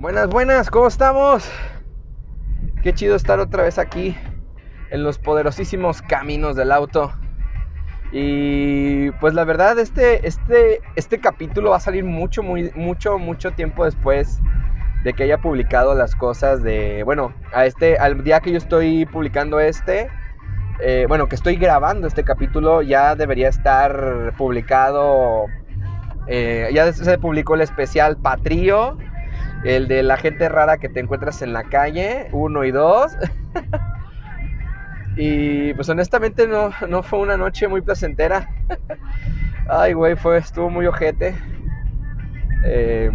Buenas, buenas, ¿cómo estamos? Qué chido estar otra vez aquí en los poderosísimos caminos del auto. Y pues la verdad, este, este, este capítulo va a salir mucho, muy, mucho, mucho tiempo después de que haya publicado las cosas de, bueno, a este, al día que yo estoy publicando este, eh, bueno, que estoy grabando este capítulo, ya debería estar publicado, eh, ya se publicó el especial Patrio, el de la gente rara que te encuentras en la calle, uno y dos. y pues honestamente no, no fue una noche muy placentera. Ay, güey, fue, estuvo muy ojete. Eh,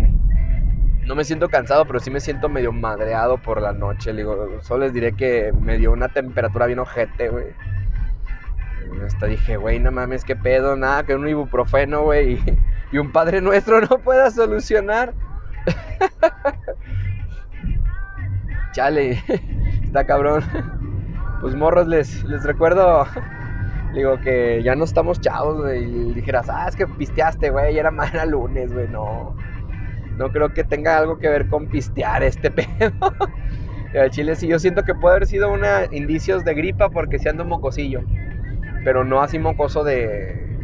no me siento cansado, pero sí me siento medio madreado por la noche. digo, solo les diré que me dio una temperatura bien ojete, güey. Hasta dije, güey, no mames, qué pedo, nada, que un ibuprofeno, güey, y, y un Padre Nuestro no pueda solucionar. Chale, está cabrón. Pues morros, les, les recuerdo, digo que ya no estamos chavos. Y dijeras, ah, es que pisteaste, güey, era mañana lunes, güey, no. No creo que tenga algo que ver con pistear este pedo. El chile sí, yo siento que puede haber sido una indicios de gripa porque si ando mocosillo. Pero no así mocoso de,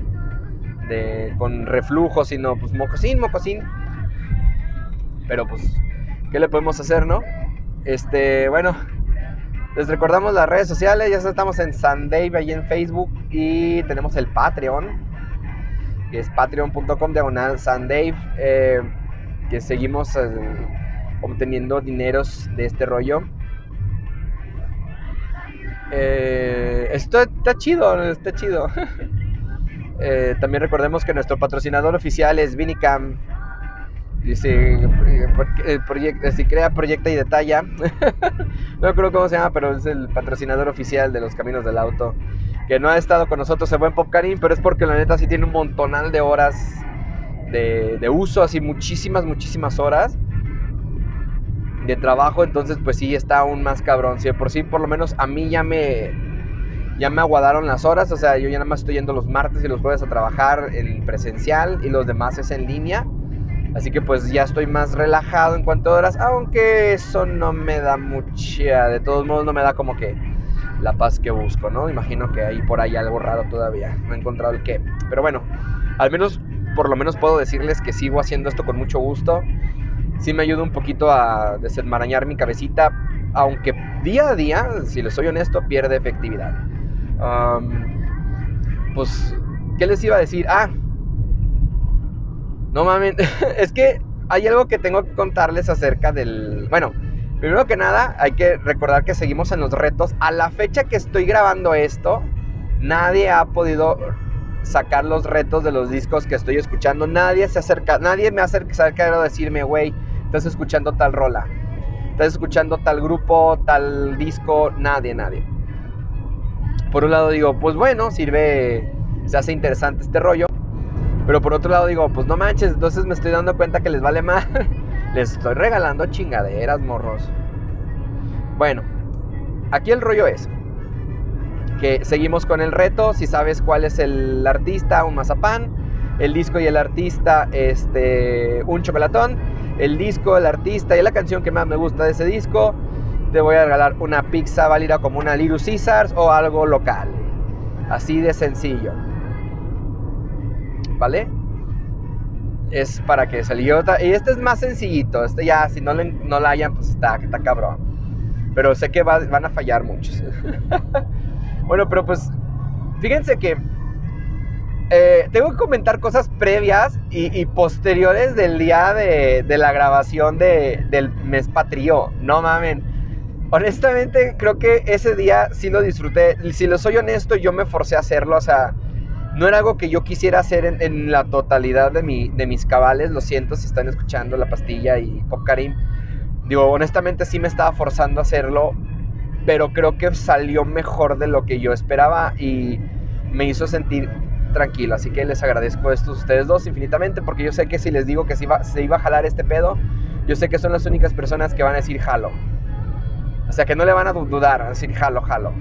de con reflujo, sino pues mocosín, mocosín. Pero pues, ¿qué le podemos hacer, no? Este, bueno, les recordamos las redes sociales, ya estamos en Sandave ahí en Facebook y tenemos el Patreon, que es patreon.com diagonal Sandave, eh, que seguimos eh, obteniendo dineros de este rollo. Eh, esto está chido, está chido. también recordemos que nuestro patrocinador oficial es Vinicam Dice, el proyecto, si crea, proyecta y detalla. no recuerdo cómo se llama, pero es el patrocinador oficial de los caminos del auto. Que no ha estado con nosotros el buen Popcarín, pero es porque la neta sí tiene un montonal de horas de, de uso, así muchísimas, muchísimas horas de trabajo. Entonces, pues sí, está aún más cabrón. Si por sí, por lo menos a mí ya me, ya me aguadaron las horas. O sea, yo ya nada más estoy yendo los martes y los jueves a trabajar en presencial y los demás es en línea. Así que pues ya estoy más relajado en cuanto a horas, aunque eso no me da mucha, de todos modos no me da como que la paz que busco, ¿no? Imagino que hay por ahí algo raro todavía, no he encontrado el qué. Pero bueno, al menos, por lo menos puedo decirles que sigo haciendo esto con mucho gusto. Sí me ayuda un poquito a desenmarañar mi cabecita, aunque día a día, si les soy honesto, pierde efectividad. pues, ¿qué les iba a decir? Ah, no mames, es que hay algo que tengo que contarles acerca del... Bueno, primero que nada hay que recordar que seguimos en los retos. A la fecha que estoy grabando esto, nadie ha podido sacar los retos de los discos que estoy escuchando. Nadie se acerca, nadie me ha acercado a decirme, güey, estás escuchando tal rola, estás escuchando tal grupo, tal disco, nadie, nadie. Por un lado digo, pues bueno, sirve, se hace interesante este rollo. Pero por otro lado digo, pues no manches, entonces me estoy dando cuenta que les vale más. les estoy regalando chingaderas, morros. Bueno, aquí el rollo es que seguimos con el reto. Si sabes cuál es el artista, un mazapán. El disco y el artista, este, un chocolatón. El disco, el artista y la canción que más me gusta de ese disco. Te voy a regalar una pizza válida como una Little Caesars o algo local. Así de sencillo. ¿Vale? Es para que se Y este es más sencillito. Este ya, si no, no la hayan, pues está, está cabrón. Pero sé que van a fallar muchos. bueno, pero pues, fíjense que eh, tengo que comentar cosas previas y, posteriores del día de, la grabación del mes patrio. No mamen. Honestamente, creo que ese día sí lo disfruté. Si lo soy honesto, yo me forcé a hacerlo. O sea, no era algo que yo quisiera hacer en, la totalidad de, mi, de mis cabales. Lo siento si están escuchando La Pastilla y Pop Karim. Digo, honestamente sí me estaba forzando a hacerlo, pero creo que salió mejor de lo que yo esperaba y me hizo sentir tranquilo. Así que les agradezco esto a ustedes dos infinitamente porque yo sé que si les digo que se iba, se iba a jalar este pedo, yo sé que son las únicas personas que van a decir jalo. O sea que no le van a dudar, a decir jalo, jalo.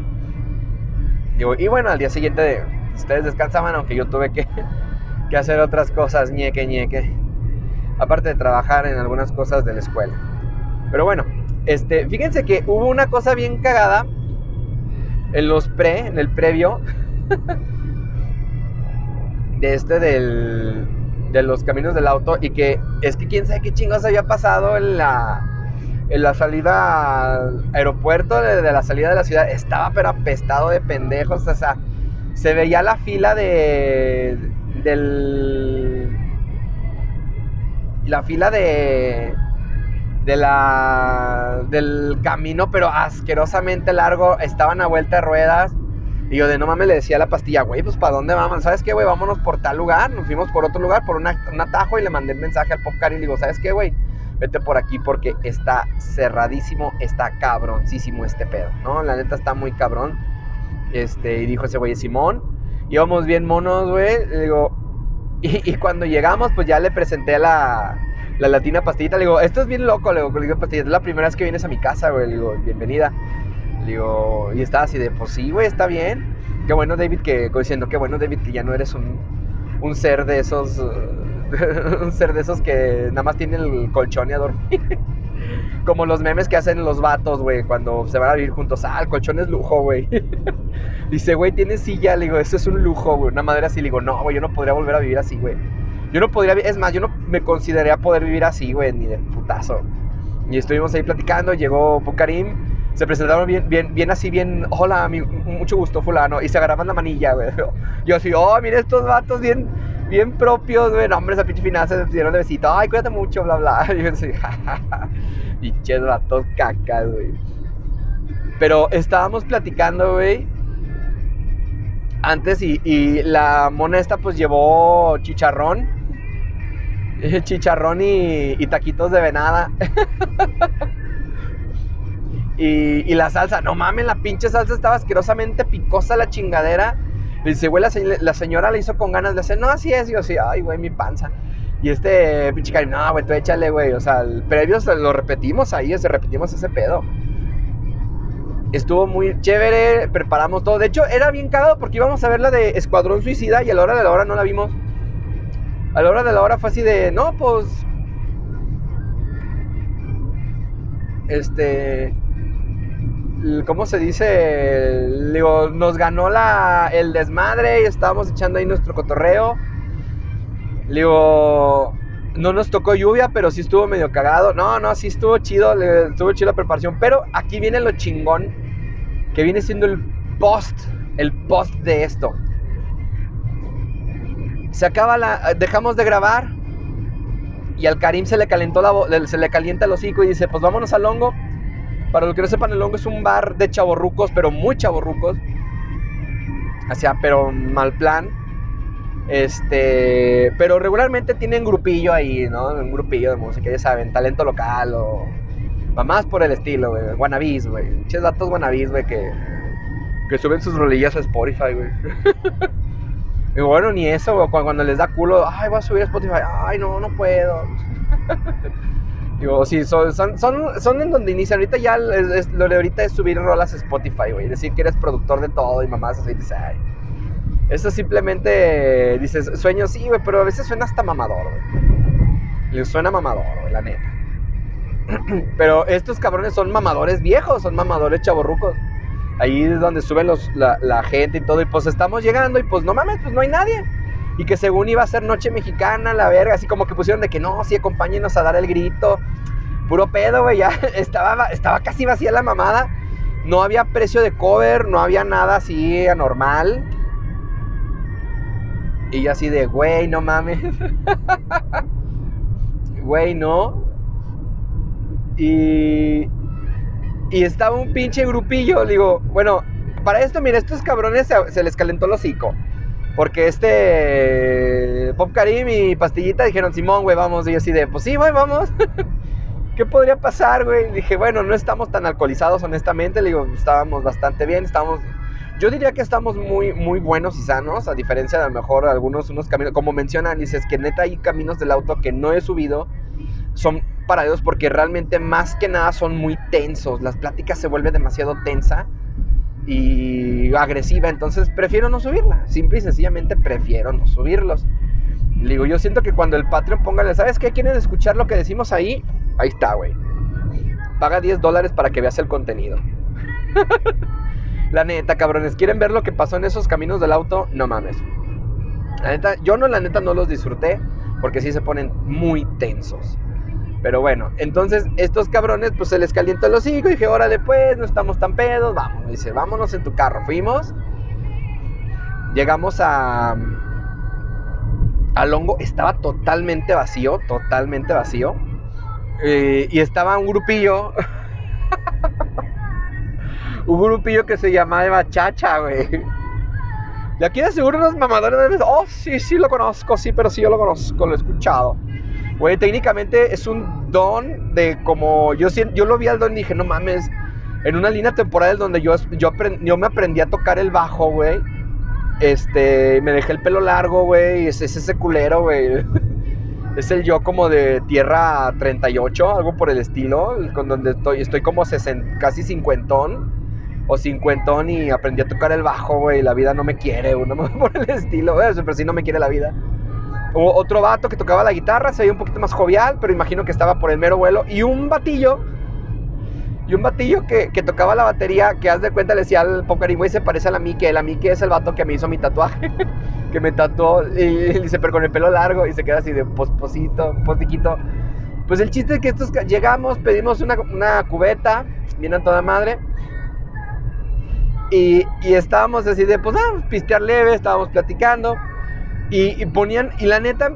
Digo, y bueno, al día siguiente ustedes descansaban, aunque yo tuve que, que hacer otras cosas, ñeque, ñeque. Aparte de trabajar en algunas cosas de la escuela. Pero bueno, este, fíjense que hubo una cosa bien cagada en los pre, en el previo de este del de los caminos del auto y que es que quién sabe qué chingos había pasado en la en la salida al aeropuerto de, la salida de la ciudad estaba pero apestado de pendejos, o sea, se veía la fila de del la fila de de la del camino, pero asquerosamente largo, estaban a vuelta de ruedas. Y yo de no mames le decía a la pastilla, güey, pues ¿para dónde vamos? ¿Sabes qué, güey? Vámonos por tal lugar. Nos fuimos por otro lugar, por un atajo y le mandé el mensaje al Popcar y le digo, ¿sabes qué, güey? Vete por aquí porque está cerradísimo, está cabroncísimo este pedo, ¿no? La neta está muy cabrón. Este, y dijo ese güey, Simón, íbamos bien monos, güey. Le y, cuando llegamos, pues ya le presenté la, la latina pastillita. Le digo, esto es bien loco, le digo, le digo pastillita, es la primera vez que vienes a mi casa, güey. Le digo, bienvenida. Le digo, y estaba así de, pues sí, güey, está bien. Qué bueno, David, que diciendo, qué bueno, David, ya no eres un, un ser de esos, un ser de esos que nada más tiene el colchón y a dormir. Como los memes que hacen los vatos, güey, cuando se van a vivir juntos. Ah, el colchón es lujo, güey. Dice, güey, tienes silla. Le digo, eso es un lujo, güey. Una madera así. Le digo, no, güey, yo no podría volver a vivir así, güey. Yo no podría, es más, yo no me consideraría poder vivir así, güey, ni de putazo. Y estuvimos ahí platicando, llegó Pukarim, se presentaron bien, bien, bien así, bien, hola, mucho gusto, fulano, y se agarraban la manilla, güey. Yo así, oh, mira estos vatos bien, bien propios, güey, no, hombre, esa pinche final se dieron de besito, ay, cuídate mucho, bla, bla. Y yo así, jajaja, pinches vatos cacas, güey. Pero estábamos platicando, güey, antes y, y la mona esta pues llevó chicharrón chicharrón y, taquitos de venada. y, la salsa, no mames, la pinche salsa estaba asquerosamente picosa la chingadera. dice, güey, la, señora le hizo con ganas de hacer, no, así es. Y yo, sí, ay, güey, mi panza. Y este pinche cari, no, güey, tú échale, güey. O sea, el previo lo repetimos ahí, se repetimos ese pedo. Estuvo muy chévere, preparamos todo. De hecho, era bien cagado porque íbamos a ver la de Escuadrón Suicida y a la hora de la hora no la vimos a la hora de la hora fue así de, no, pues, este, ¿cómo se dice? Digo, nos ganó la, el desmadre y estábamos echando ahí nuestro cotorreo. Digo, no nos tocó lluvia, pero sí estuvo medio cagado. No, no, sí estuvo chido, estuvo chido la preparación. Pero aquí viene lo chingón, que viene siendo el post, el post de esto se acaba la. Dejamos de grabar. Y al Karim se le calentó la se le calienta el hocico y dice, pues vámonos al hongo. Para los que no sepan, el hongo es un bar de chaborrucos, pero muy chaborrucos. O sea, pero mal plan. Este, pero regularmente tienen grupillo ahí, ¿no? Un grupillo de música, ya saben, talento local o más por el estilo, güey. Guanabis, güey. Muchos datos guanabis, güey, que, que suben sus rolillas a Spotify, güey. Y bueno, ni eso, cuando, les da culo, ay, voy a subir a Spotify, ay, no, no puedo. Digo, sí, son, son, son, en donde inician. Ahorita ya lo de ahorita es subir rolas a Spotify, güey. Decir que eres productor de todo y mamás así, dices, ay. Eso simplemente dices, sueño sí, güey, pero a veces suena hasta mamador, güey. Le suena mamador, güey, la neta. pero estos cabrones son mamadores viejos, son mamadores chavorrucos ahí es donde suben los, la, gente y todo, y pues estamos llegando y pues no mames, pues no hay nadie. Y que según iba a ser noche mexicana, la verga, así como que pusieron de que no, sí, acompáñenos a dar el grito. Puro pedo, güey, ya estaba, estaba casi vacía la mamada. No había precio de cover, no había nada así anormal. Y yo así de, güey, no mames. Güey, no. Y, y estaba un pinche grupillo. Le digo, bueno, para esto, mira, estos cabrones se, les calentó el hocico. Porque este Pop Karim y Pastillita dijeron, Simón, güey, vamos. Y yo así de, pues sí, güey, vamos. ¿Qué podría pasar, güey? Dije, bueno, no estamos tan alcoholizados, honestamente. Le digo, estábamos bastante bien, estamos... Yo diría que estamos muy, muy buenos y sanos, a diferencia de a lo mejor algunos unos caminos, como mencionan, dices que neta hay caminos del auto que no he subido, son para Dios porque realmente más que nada son muy tensos. Las pláticas se vuelve demasiado tensa y agresiva. Entonces prefiero no subirla. Simple y sencillamente prefiero no subirlos. digo, yo siento que cuando el Patreon ponga, ¿sabes qué? ¿Quieren escuchar lo que decimos ahí? Ahí está, güey. paga 10 dólares para que veas el contenido. la neta, cabrones, ¿quieren ver lo que pasó en esos caminos del auto? No mames. La neta, yo no, la neta no los disfruté porque sí se ponen muy tensos. Pero bueno, entonces estos cabrones pues se les calientó el hocico y dije, órale pues, no estamos tan pedos, vamos. dice, vámonos en tu carro. Fuimos, llegamos a... Al hongo, estaba totalmente vacío, totalmente vacío. Eh, y estaba un grupillo. un grupillo que se llamaba Chacha, güey. Y aquí de seguro unos mamadores de... Oh, sí, sí lo conozco, sí, pero sí yo lo conozco, lo he escuchado. Güey, técnicamente es un don de como... Yo, yo lo vi al don y dije, no mames. En una línea temporal donde yo, yo, yo me aprendí a tocar el bajo, güey. Este, me dejé el pelo largo, güey. Es, es ese culero, güey. es el yo como de tierra 38, algo por el estilo. Con donde estoy, estoy como casi cincuentón o cincuentón y aprendí a tocar el bajo, güey, la vida no me quiere, uno por el estilo, güey, pero sí no me quiere la vida. O otro vato que tocaba la guitarra, se veía un poquito más jovial, pero imagino que estaba por el mero vuelo. Y un batillo, y un batillo que, tocaba la batería, que haz de cuenta le decía al Pokerín, güey, se parece a la Mike. La Mike es el vato que me hizo mi tatuaje, que me tatuó, y, dice, pero con el pelo largo, y se queda así de posposito, postiquito. Pues el chiste es que estos llegamos, pedimos una, una cubeta, viene toda madre y, estábamos así de, pues, ah, pistear leve, estábamos platicando. Y, ponían, y la neta,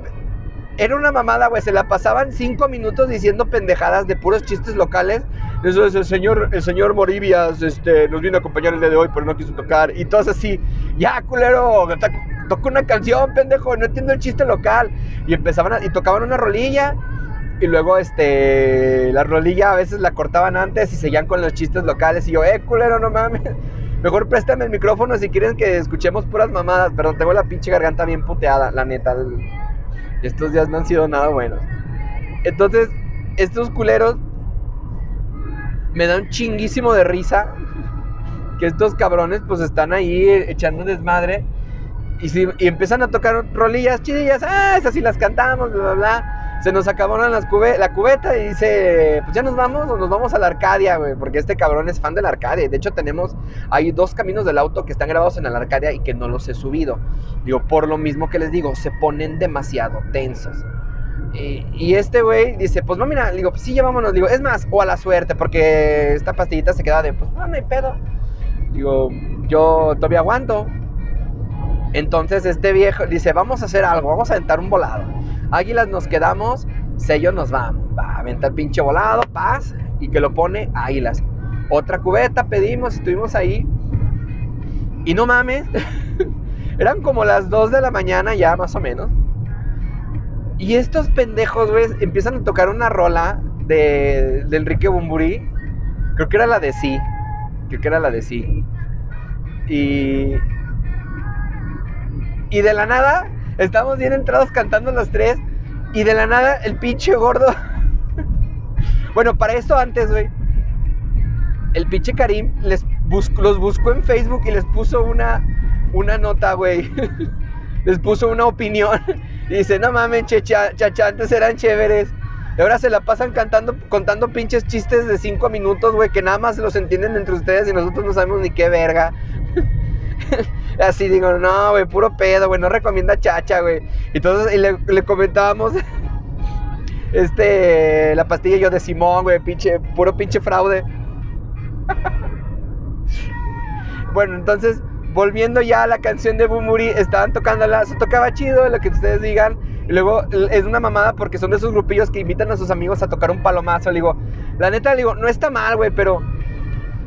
era una mamada, güey. Se la pasaban cinco minutos diciendo pendejadas de puros chistes locales. Eso es el señor, el señor Moribias, este, nos vino a acompañar el día de hoy, pero no quiso tocar. Y todos así, ya, culero, toca una canción, pendejo, no entiendo el chiste local. Y empezaban a, y tocaban una rolilla. Y luego, este, la rolilla a veces la cortaban antes y seguían con los chistes locales. Y yo, eh, culero, no mames. Mejor préstame el micrófono si quieren que escuchemos puras mamadas. Perdón, tengo la pinche garganta bien puteada, la neta. Estos días no han sido nada buenos. Entonces, estos culeros me dan chinguísimo de risa que estos cabrones pues están ahí echando desmadre y, si, y empiezan a tocar rolillas chidillas, ah, esas sí las cantamos, bla, bla, bla se nos acabaron las la cubeta y dice, pues ya nos vamos o nos vamos a la Arcadia, güey, porque este cabrón es fan de la Arcadia. De hecho, tenemos, hay dos caminos del auto que están grabados en la Arcadia y que no los he subido. Digo, por lo mismo que les digo, se ponen demasiado tensos. Y, este güey dice, pues no, mira, digo, pues sí, llevámonos. Digo, es más, o a la suerte, porque esta pastillita se queda de, pues no, no hay pedo. Digo, yo todavía aguanto. Entonces este viejo dice, vamos a hacer algo, vamos a aventar un volado. Águilas nos quedamos, sello nos vamos. Va a aventar pinche volado, paz, y que lo pone Águilas. Otra cubeta pedimos, estuvimos ahí. Y no mames, eran como las 2 de la mañana ya, más o menos. Y estos pendejos, güey, empiezan a tocar una rola de, de Enrique Bumburi. Creo que era la de sí. Creo que era la de sí. Y. Y de la nada Estamos bien entrados cantando los tres. Y de la nada, el pinche gordo. bueno, para eso antes, güey. El pinche Karim les los buscó en Facebook y les puso una, una nota, güey. les puso una opinión. y dice, no mames, chacha, antes eran chéveres. Y ahora se la pasan cantando, contando pinches chistes de cinco minutos, güey, que nada más los entienden entre ustedes y nosotros no sabemos ni qué verga. Así digo, no, güey, puro pedo, güey, no recomienda chacha, güey. Y entonces le, comentábamos, este, la pastilla yo de Simón, güey, pinche, puro pinche fraude. bueno, entonces, volviendo ya a la canción de Bumuri, estaban tocándola, se tocaba chido, lo que ustedes digan. Y luego es una mamada porque son de esos grupillos que invitan a sus amigos a tocar un palomazo. Le digo, la neta, le digo, no está mal, güey, pero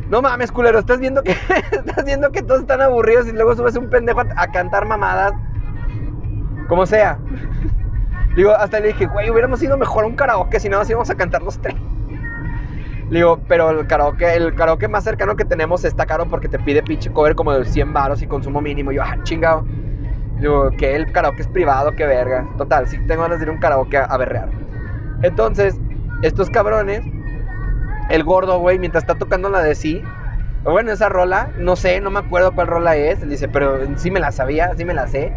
no mames, culero, estás viendo que estás viendo que todos están aburridos y luego subes un pendejo a, cantar mamadas. Como sea. Digo, hasta le dije, güey, hubiéramos ido mejor a un karaoke si no nos íbamos a cantar los tres. Digo, pero el karaoke, el karaoke más cercano que tenemos está caro porque te pide pinche cover como de 100 baros y consumo mínimo. Yo, ah, chingado. Digo, que el karaoke es privado, qué verga. Total, si tengo ganas de ir a un karaoke a berrear. Entonces, estos cabrones el gordo, güey, mientras está tocando la de sí. Bueno, esa rola, no sé, no me acuerdo cuál rola es. Dice, pero sí me la sabía, sí me la sé.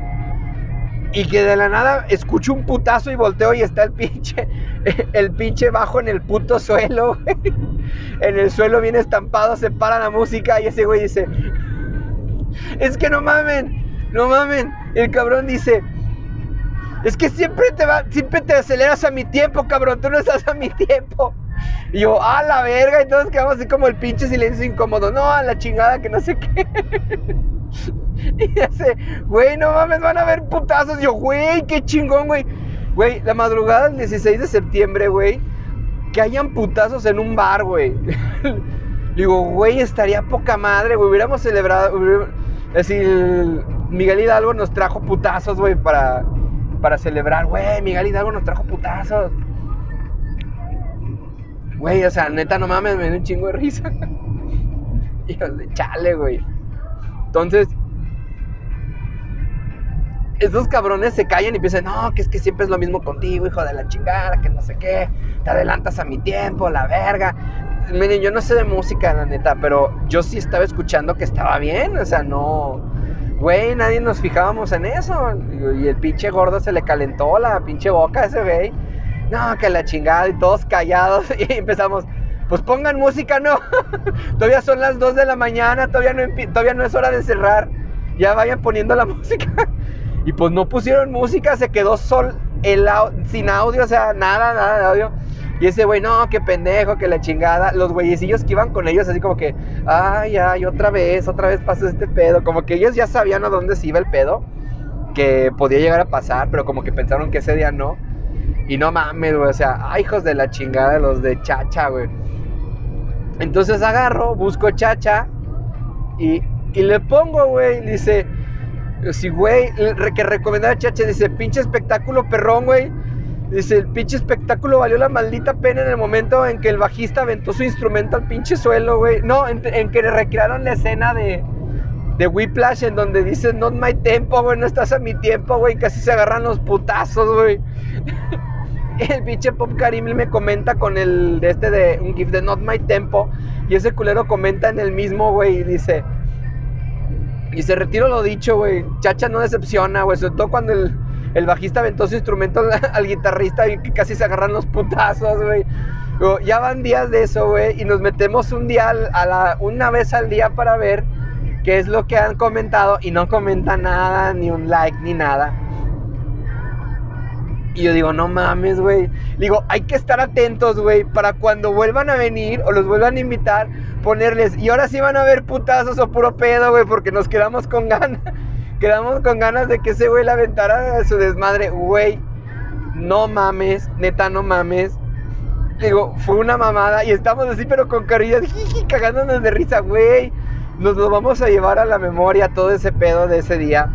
Y que de la nada escucho un putazo y volteo y está el pinche, el pinche bajo en el puto suelo, güey. En el suelo bien estampado, se para la música y ese güey dice, es que no mamen, no mamen. El cabrón dice, es que siempre te va, siempre te aceleras a mi tiempo, cabrón, tú no estás a mi tiempo. Y yo, a la verga, y todos quedamos así como el pinche silencio incómodo. No, a la chingada, que no sé qué. y ese, güey, no mames, van a ver putazos. Y yo, güey, qué chingón, güey. Güey, la madrugada del 16 de septiembre, güey, que hayan putazos en un bar, güey. Digo, güey, estaría poca madre, güey. Hubiéramos celebrado. Es decir, Miguel Hidalgo nos trajo putazos, güey, para, para celebrar. Güey, Miguel Hidalgo nos trajo putazos. Güey, o sea, neta, no mames, me dio un chingo de risa. Hijos de chale, güey. Entonces, esos cabrones se callan y piensan, no, que es que siempre es lo mismo contigo, hijo de la chingada, que no sé qué, te adelantas a mi tiempo, la verga. Miren, yo no sé de música, la neta, pero yo sí estaba escuchando que estaba bien, o sea, no. Güey, nadie nos fijábamos en eso. Y el pinche gordo se le calentó la pinche boca a ese güey no, que la chingada y todos callados y empezamos, pues pongan música, no, todavía son las 2 de la mañana, todavía no, todavía no es hora de cerrar, ya vayan poniendo la música. Y pues no pusieron música, se quedó sol, el, sin audio, o sea, nada, nada de audio. Y ese güey, no, qué pendejo, que la chingada. Los güeyecillos que iban con ellos, así como que, ay, ay, otra vez, otra vez pasó este pedo. Como que ellos ya sabían a dónde se iba el pedo, que podía llegar a pasar, pero como que pensaron que ese día no. Y no mames, güey, o sea, ay, hijos de la chingada, los de chacha, güey. Entonces agarro, busco chacha y, y le pongo, güey, dice, si, güey, que recomendaba chacha, dice, pinche espectáculo perrón, güey. Dice, el pinche espectáculo valió la maldita pena en el momento en que el bajista aventó su instrumento al pinche suelo, güey. No, en, que recrearon la escena de, de Whiplash en donde dice, not my tempo, güey, no estás a mi tiempo, güey. Casi se agarran los putazos, güey. el pinche Pop Karim me comenta con el de este de un GIF de Not My Tempo. Y ese culero comenta en el mismo, güey, y dice. Y se retiro lo dicho, güey. Chacha no decepciona, güey. Sobre todo cuando el, bajista aventó su instrumento al, guitarrista y casi se agarran los putazos, güey. Ya van días de eso, güey. Y nos metemos un día a la, una vez al día para ver qué es lo que han comentado. Y no comenta nada, ni un like, ni nada. Y yo digo, no mames, güey. Digo, hay que estar atentos, güey, para cuando vuelvan a venir o los vuelvan a invitar, ponerles. Y ahora sí van a ver putazos o puro pedo, güey, porque nos quedamos con ganas. quedamos con ganas de que ese güey la aventara su desmadre. Güey, no mames, neta, no mames. Digo, fue una mamada y estamos así, pero con carillas, cagándonos de risa, güey. Nos lo vamos a llevar a la memoria todo ese pedo de ese día.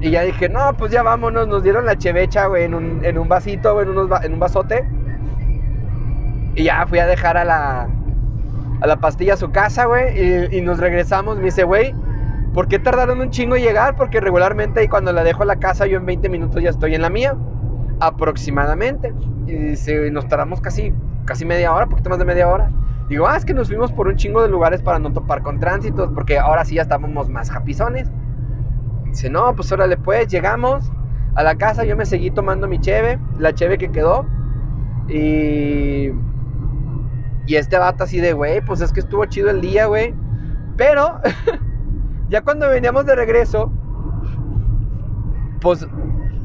Y ya dije, no, pues ya vámonos. Nos dieron la chevecha, güey, en un, en un vasito, güey, en, unos, en un vasote. Y ya fui a dejar a la, a la pastilla a su casa, güey. Y, nos regresamos. Me dice, güey, ¿por qué tardaron un chingo en llegar? Porque regularmente cuando la dejo a la casa, yo en 20 minutos ya estoy en la mía. Aproximadamente. Y dice, nos tardamos casi, casi media hora, poquito más de media hora. Digo, ah, es que nos fuimos por un chingo de lugares para no topar con tránsitos, porque ahora sí ya estábamos más japizones. Dice, no, pues órale pues, llegamos a la casa, yo me seguí tomando mi cheve, la cheve que quedó. Y... Y este vato así de, güey, pues es que estuvo chido el día, güey. Pero, ya cuando veníamos de regreso, pues,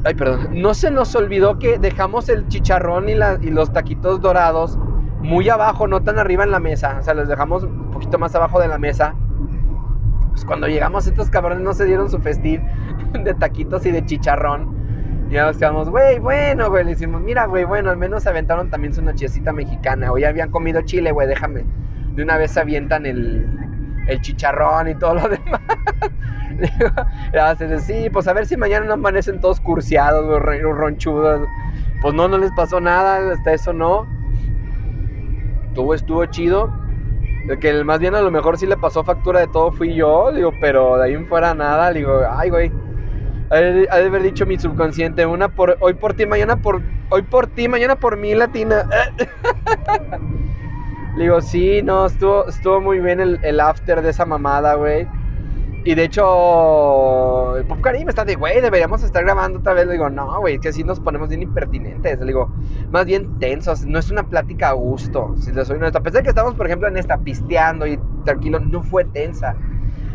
ay, perdón, no se nos olvidó que dejamos el chicharrón y, y los taquitos dorados muy abajo, no tan arriba en la mesa. O sea, los dejamos un poquito más abajo de la mesa. Pues, cuando llegamos estos cabrones no se dieron su festín de taquitos y de chicharrón. Y nos quedamos, güey, bueno, güey. Le decimos, mira, güey, bueno, al menos se aventaron también su nochecita mexicana. O habían comido chile, güey, déjame. De una vez se avientan el, el chicharrón y todo lo demás. Le sí, pues a ver si mañana no amanecen todos curseados, güey, ronchudos. Pues no, no les pasó nada, hasta eso no. Todo estuvo chido. Que más bien a lo mejor sí le pasó factura de todo fui yo, digo, pero de ahí en fuera nada, digo, ay, güey. Ha de haber dicho mi subconsciente, una por hoy por ti, mañana por hoy por ti, mañana por mí, latina. digo, sí, no, estuvo, estuvo muy bien el, el after de esa mamada, güey. Y de hecho, el Pop Karim está de, güey, deberíamos estar grabando otra vez. Le digo, no, güey, es que así nos ponemos bien impertinentes. Le digo, más bien tensos. No es una plática a gusto, si les soy honesto. A pesar que estamos, por ejemplo, en esta pisteando y tranquilo, no fue tensa.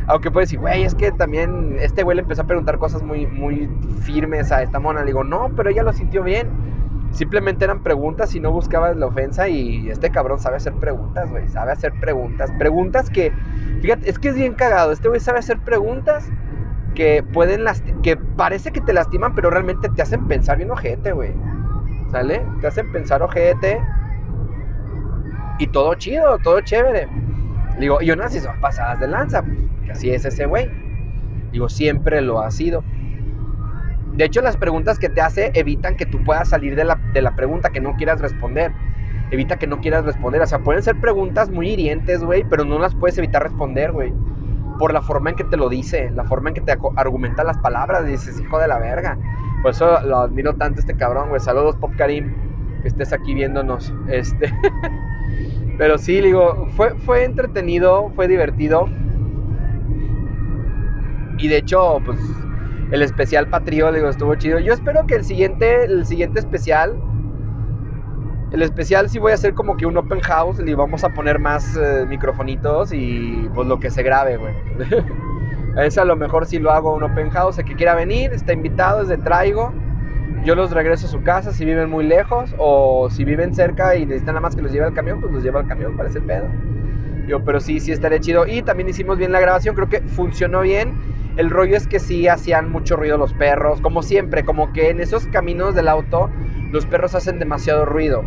Aunque puedes decir, güey, es que también este güey le empezó a preguntar cosas muy, muy firmes a esta mona. Le digo, no, pero ella lo sintió bien. Simplemente eran preguntas y no buscabas la ofensa. Y este cabrón sabe hacer preguntas, güey. Sabe hacer preguntas. Preguntas que, fíjate, es que es bien cagado. Este güey sabe hacer preguntas que pueden que parece que te lastiman, pero realmente te hacen pensar bien ojete, güey. ¿Sale? Te hacen pensar ojete. Y todo chido, todo chévere. Digo, y unas si son pasadas de lanza, que así es ese güey. Digo, siempre lo ha sido. De hecho, las preguntas que te hace evitan que tú puedas salir de la, de la pregunta que no quieras responder. Evita que no quieras responder. O sea, pueden ser preguntas muy hirientes, güey, pero no las puedes evitar responder, güey. Por la forma en que te lo dice, la forma en que te argumenta las palabras. Dices, hijo de la verga. Por eso lo admiro tanto este cabrón, güey. Saludos, Pop Karim, que estés aquí viéndonos. Este. Pero sí, digo, fue, fue entretenido, fue divertido. Y de hecho, pues el especial Patrio, digo, estuvo chido. Yo espero que el siguiente, el siguiente especial, el especial sí voy a hacer como que un open house, y vamos a poner más eh, microfonitos y pues lo que se grabe, güey. Ese a lo mejor si lo hago un open house, el que quiera venir, está invitado, es de traigo yo los regreso a su casa si viven muy lejos o si viven cerca y necesitan nada más que los lleve al camión, pues los lleva al camión, parece el pedo. Yo, pero sí, sí estaría chido. Y también hicimos bien la grabación, creo que funcionó bien. El rollo es que sí hacían mucho ruido los perros, como siempre, como que en esos caminos del auto los perros hacen demasiado ruido.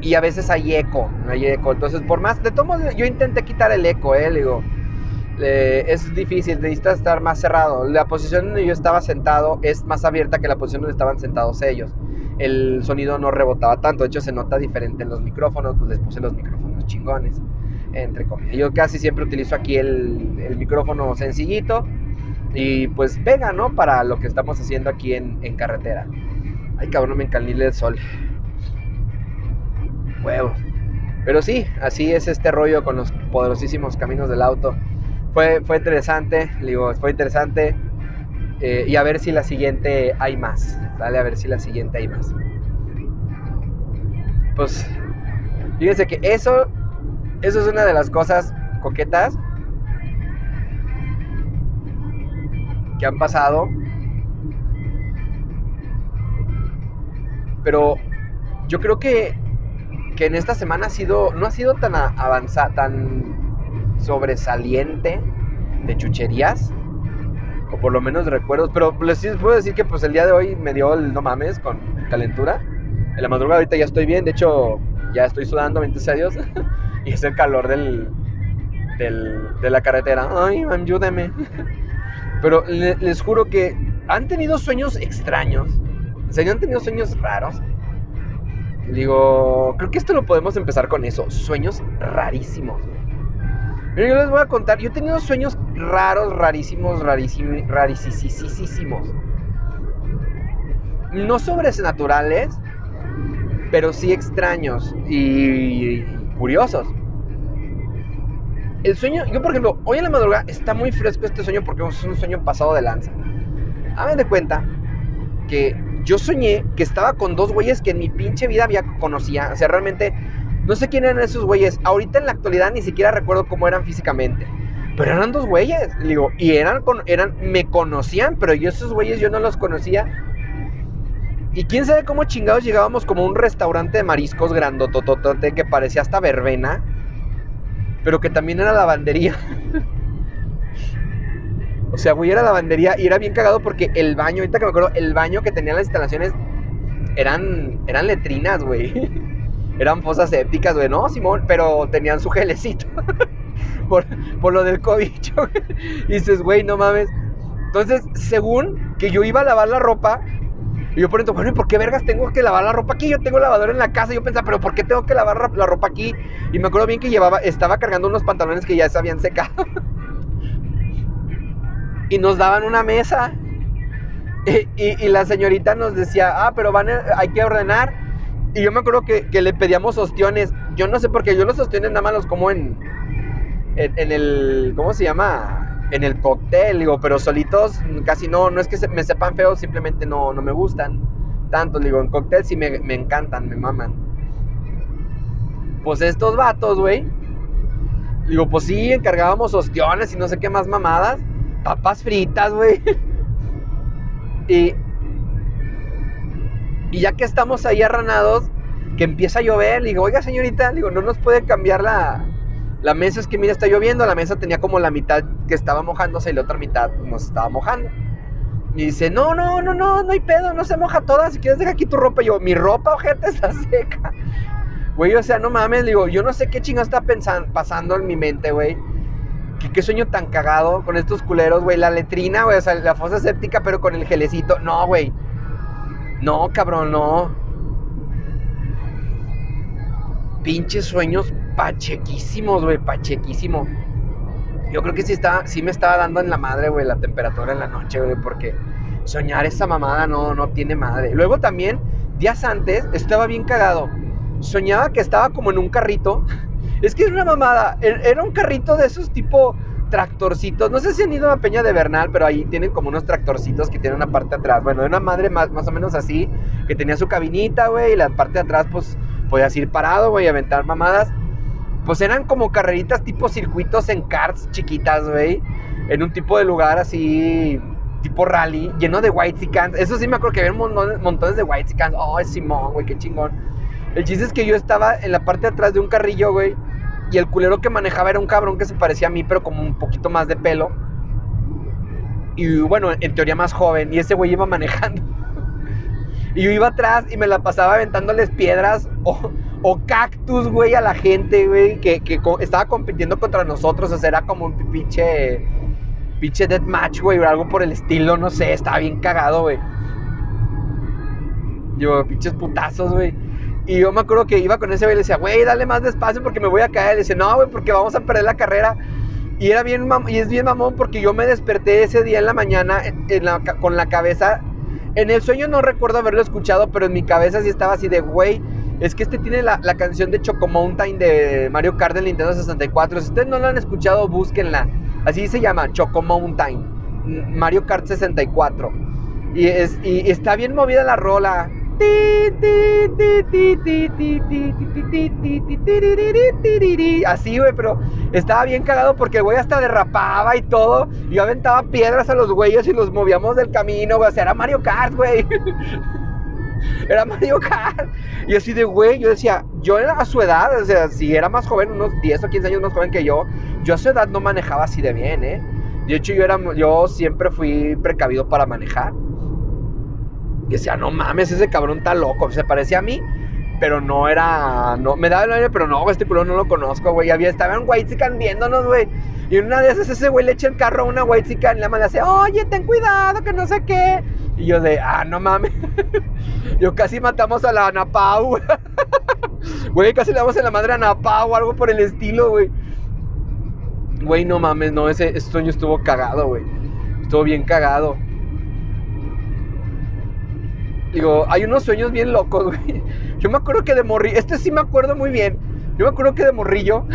Y a veces hay eco, hay eco. Entonces, por más, de modos, yo intenté quitar el eco, eh, digo es difícil, necesitas estar más cerrado. La posición donde yo estaba sentado es más abierta que la posición donde estaban sentados ellos. El sonido no rebotaba tanto, de hecho se nota diferente en los micrófonos, pues les puse los micrófonos chingones, entre comillas. Yo casi siempre utilizo aquí el, micrófono sencillito y pues pega, ¿no? Para lo que estamos haciendo aquí en, carretera. Ay, cabrón, me encalile el sol. Huevos. Pero sí, así es este rollo con los poderosísimos caminos del auto fue, fue interesante, digo, fue interesante. Eh, y a ver si la siguiente hay más. Dale, a ver si la siguiente hay más. Pues, fíjense que eso, eso es una de las cosas coquetas que han pasado. Pero yo creo que, que en esta semana ha sido, no ha sido tan avanzada, tan sobresaliente de chucherías, o por lo menos recuerdos, pero les puedo decir que pues el día de hoy me dio el no mames con calentura. En la madrugada ahorita ya estoy bien, de hecho ya estoy sudando, bendito a Dios, y es el calor del, de la carretera. Ay, ayúdeme. Pero les juro que han tenido sueños extraños. O sea, han tenido sueños raros. Digo, creo que esto lo podemos empezar con eso. Sueños rarísimos. Pero yo les voy a contar, yo he tenido sueños raros, rarísimos, rarísimos, rarísimos. No sobrenaturales, pero sí extraños y curiosos. El sueño, yo por ejemplo, hoy en la madrugada está muy fresco este sueño porque es un sueño pasado de lanza. Hagan de cuenta que yo soñé que estaba con dos güeyes que en mi pinche vida había conocía. O sea, realmente no sé quién eran esos güeyes. Ahorita en la actualidad ni siquiera recuerdo cómo eran físicamente. Pero eran dos güeyes. Digo, y eran, eran, me conocían, pero yo esos güeyes yo no los conocía. Y quién sabe cómo chingados llegábamos como a un restaurante de mariscos grandototote que parecía hasta verbena. Pero que también era lavandería. o sea, güey, era lavandería y era bien cagado porque el baño, ahorita que me acuerdo, el baño que tenían las instalaciones eran, eran letrinas, güey. eran fosas sépticas, güey, no, Simón, pero tenían su gelecito por, por, lo del COVID. y dices, güey, no mames. Entonces, según que yo iba a lavar la ropa, y yo por ejemplo, bueno, ¿y por qué vergas tengo que lavar la ropa aquí? Yo tengo lavadora en la casa. Y yo pensaba, ¿pero por qué tengo que lavar la ropa aquí? Y me acuerdo bien que llevaba, estaba cargando unos pantalones que ya se habían secado. y nos daban una mesa. Y, la señorita nos decía, ah, pero van hay que ordenar. Y yo me acuerdo que, le pedíamos ostiones. Yo no sé por qué, yo los ostiones nada más los como en, en, el, ¿cómo se llama? En el cóctel, digo, pero solitos casi no, no es que me sepan feos, simplemente no, no me gustan tanto, digo, en cóctel sí me, me encantan, me maman. Pues estos vatos, güey, digo, pues sí, encargábamos ostiones y no sé qué más mamadas, papas fritas, güey. y, y ya que estamos ahí arranados, que empieza a llover, digo, oiga señorita, digo, no nos puede cambiar la, la mesa, es que mira, está lloviendo, la mesa tenía como la mitad que estaba mojándose y la otra mitad pues, nos estaba mojando. Y dice, no, no, no, no, no hay pedo, no se moja toda, si quieres deja aquí tu ropa. Y yo, mi ropa, ojete, está seca. Güey, o sea, no mames, digo, yo no sé qué chingo está pensando, pasando en mi mente, güey. ¿Qué, qué sueño tan cagado con estos culeros, güey. La letrina, güey, o sea, la fosa séptica, pero con el gelecito. No, güey. No, cabrón, no pinches sueños pachequísimos, güey, pachequísimo. Yo creo que sí, está, sí me estaba dando en la madre, güey, la temperatura en la noche, güey, porque soñar esa mamada no, no tiene madre. Luego también, días antes, estaba bien cagado. Soñaba que estaba como en un carrito. Es que es una mamada. E-, era un carrito de esos tipo tractorcitos. No sé si han ido a Peña de Bernal, pero ahí tienen como unos tractorcitos que tienen una parte atrás. Bueno, de una madre más, más o menos así, que tenía su cabinita, güey, y la parte de atrás, pues podías ir parado, güey, aventar mamadas. Pues eran como carreritas tipo circuitos en karts chiquitas, güey. En un tipo de lugar así, tipo rally, lleno de white cans. Eso sí me acuerdo que había montones, montones de white cans. Oh, Simón, güey, qué chingón. El chiste es que yo estaba en la parte de atrás de un carrillo, güey. Y el culero que manejaba era un cabrón que se parecía a mí, pero como un poquito más de pelo. Y bueno, en teoría más joven. Y ese güey iba manejando. Y yo iba atrás y me la pasaba aventándoles piedras o cactus, güey, a la gente, güey, que, que estaba compitiendo contra nosotros. O sea, era como un pinche. Pinche deathmatch, güey, o algo por el estilo, no sé, estaba bien cagado, güey. Yo, pinches putazos, güey. Y yo me acuerdo que iba con ese güey y le decía, güey, dale más despacio porque me voy a caer. Le dice, no, güey, porque vamos a perder la carrera. Y era bien y es bien mamón porque yo me desperté ese día en la mañana con la cabeza en el sueño no recuerdo haberlo escuchado, pero en mi cabeza sí estaba así de, güey, es que este tiene la, canción de Choco Mountain de Mario Kart del Nintendo 64. Si ustedes no lo han escuchado, búsquenla. Así se llama, Choco Mountain, Mario Kart 64. Y, es, y está bien movida la rola. Así, güey, pero estaba bien cagado porque el güey hasta derrapaba y todo. Yo aventaba piedras a los güeyes y los movíamos del camino. O sea, era Mario Kart, güey. Era Mario Kart. Y así de, güey, yo decía, yo era a su edad, o sea, si era más joven, unos 10 o 15 años más joven que yo, yo a su edad no manejaba así de bien, ¿eh? De hecho, yo, era, yo siempre fui precavido para manejar. Y decía, no mames, ese cabrón está loco. Se parecía a mí, pero no era. No, me daba el aire, pero no, este culo no lo conozco, güey. Había, estaba en Whitezican viéndonos, güey. Y una de esas ese güey le echa el carro a una Whitezican y la manda hace, oye, ten cuidado, que no sé qué. Y yo de, ah, no mames. yo casi matamos a la Anapau. Güey, casi le damos a la madre a Anapau o algo por el estilo, güey. Güey, no mames, no, ese, ese sueño estuvo cagado, güey. Estuvo bien cagado. Digo, hay unos sueños bien locos, güey. Yo me acuerdo que de morrillo, este sí me acuerdo muy bien. Yo me acuerdo que de morrillo,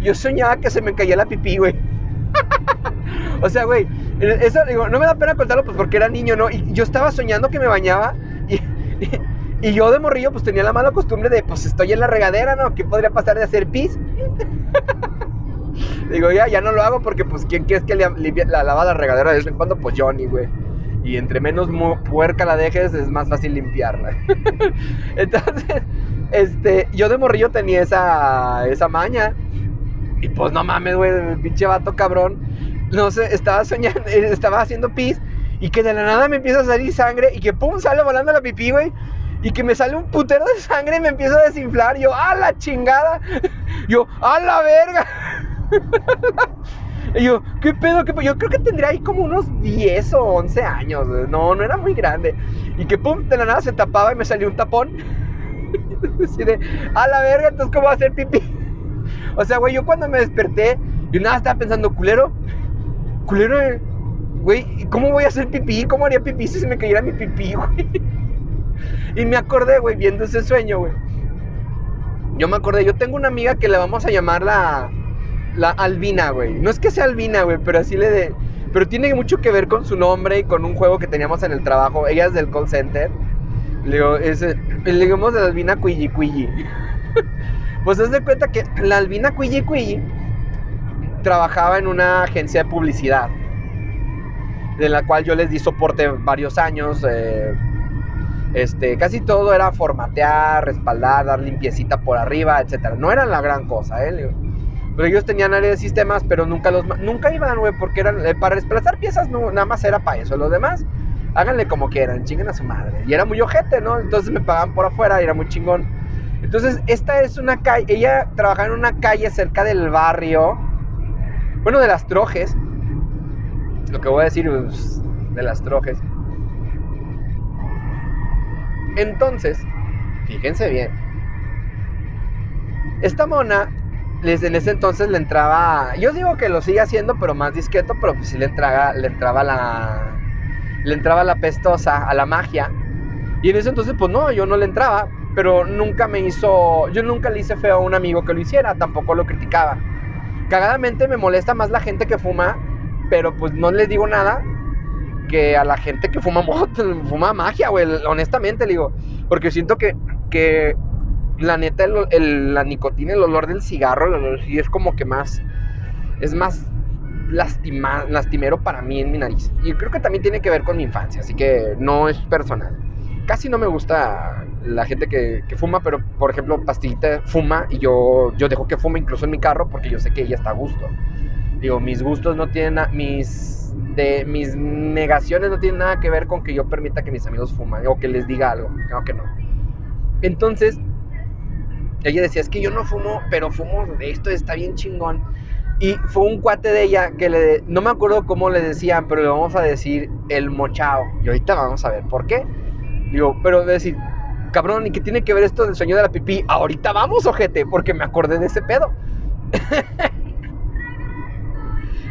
yo soñaba que se me caía la pipí, güey. o sea, güey, eso, digo, no me da pena contarlo, pues porque era niño, ¿no? Y yo estaba soñando que me bañaba y, y, yo de morrillo, pues tenía la mala costumbre de, pues estoy en la regadera, ¿no? ¿Qué podría pasar de hacer pis? digo, ya, ya no lo hago porque, pues, ¿quién quiere que la lava la regadera de vez en cuando? Pues Johnny, güey. Y entre menos puerca la dejes, es más fácil limpiarla. Entonces, este, yo de morrillo tenía esa, esa maña. Y pues no mames, güey, el pinche vato cabrón. No sé, estaba soñando, estaba haciendo pis. Y que de la nada me empieza a salir sangre. Y que pum, sale volando la pipí, güey. Y que me sale un putero de sangre y me empiezo a desinflar. Yo, ¡a la chingada! Yo, ¡a la verga! Y yo, ¿qué pedo? ¿Qué pedo? Yo creo que tendría ahí como unos 10 o 11 años. No, no era muy grande. Y que pum, de la nada se tapaba y me salió un tapón. Así de, a la verga, entonces, ¿cómo va a hacer pipí? O sea, güey, yo cuando me desperté, yo nada estaba pensando, culero, culero, güey, ¿cómo voy a hacer pipí? ¿Cómo haría pipí si se me cayera mi pipí, güey? Y me acordé, güey, viendo ese sueño, güey. Yo me acordé, yo tengo una amiga que le vamos a llamar la La Albina, güey. No es que sea Albina, güey, pero así le de... Pero tiene mucho que ver con su nombre y con un juego que teníamos en el trabajo. Ella es del call center. Le digo, es, le digamos de la Albina Cuilli Cuilli. pues haz de cuenta que la Albina Cuilli trabajaba en una agencia de publicidad. De la cual yo les di soporte varios años. Eh, este, casi todo era formatear, respaldar, dar limpiecita por arriba, etcétera. No era la gran cosa, ¿eh? Pero ellos tenían área de sistemas, pero nunca los nunca iban, güey, porque eran eh, para desplazar piezas no, nada más era para eso. Los demás, háganle como quieran, chinguen a su madre. Y era muy ojete, ¿no? Entonces me pagaban por afuera y era muy chingón. Entonces, esta es una calle, ella trabajaba en una calle cerca del barrio, bueno, de las Trojes. Lo que voy a decir pues, de las Trojes. Entonces, fíjense bien. Esta mona, en ese entonces le entraba. Yo digo que lo sigue haciendo, pero más discreto, pero pues sí le entraba, le entraba la. Le entraba la pestosa a la magia. Y en ese entonces, pues no, yo no le entraba. Pero nunca me hizo. Yo nunca le hice feo a un amigo que lo hiciera, tampoco lo criticaba. Cagadamente me molesta más la gente que fuma, pero pues no les digo nada que a la gente que fuma fuma magia, güey. Honestamente, le digo. Porque siento que, que la neta, el, la nicotina, el olor del cigarro, el olor es como que más. Es más lastima, lastimero para mí en mi nariz. Y creo que también tiene que ver con mi infancia, así que no es personal. Casi no me gusta la gente que, que fuma, pero por ejemplo, Pastillita fuma y yo, yo dejo que fume incluso en mi carro porque yo sé que ella está a gusto. Digo, mis gustos no tienen, mis de mis negaciones no tienen nada que ver con que yo permita que mis amigos fuman o que les diga algo, creo que no. Entonces, ella decía, es que yo no fumo, pero fumo esto, está bien chingón. Y fue un cuate de ella que le, no me acuerdo cómo le decían, pero le vamos a decir el mochao. Y ahorita vamos a ver por qué. Digo, pero decir, cabrón, ¿y qué tiene que ver esto del sueño de la pipí? Ahorita vamos, ojete, porque me acordé de ese pedo.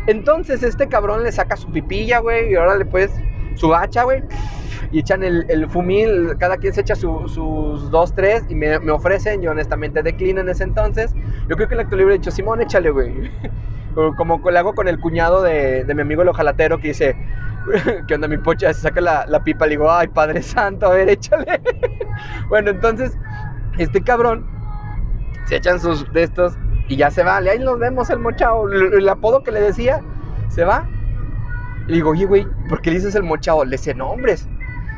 Entonces este cabrón le saca su pipilla, güey, y ahora le puedes su hacha, güey, y echan el, fumil, cada quien se echa sus dos, tres, y me, ofrecen, yo honestamente declino en ese entonces. Yo creo que el acto libre he dicho, Simón, échale, güey. Como le hago con el cuñado de, mi amigo el ojalatero que dice, ¿qué onda mi pocha? Se saca la, la pipa, le digo, ay, Padre Santo, a ver, échale. bueno, entonces, este cabrón se echan sus de y ya se va, ahí nos vemos el mochao. El, apodo que le decía, se va. Y digo, oye, güey, ¿por qué le dices el mochao? Le dice, no, hombres.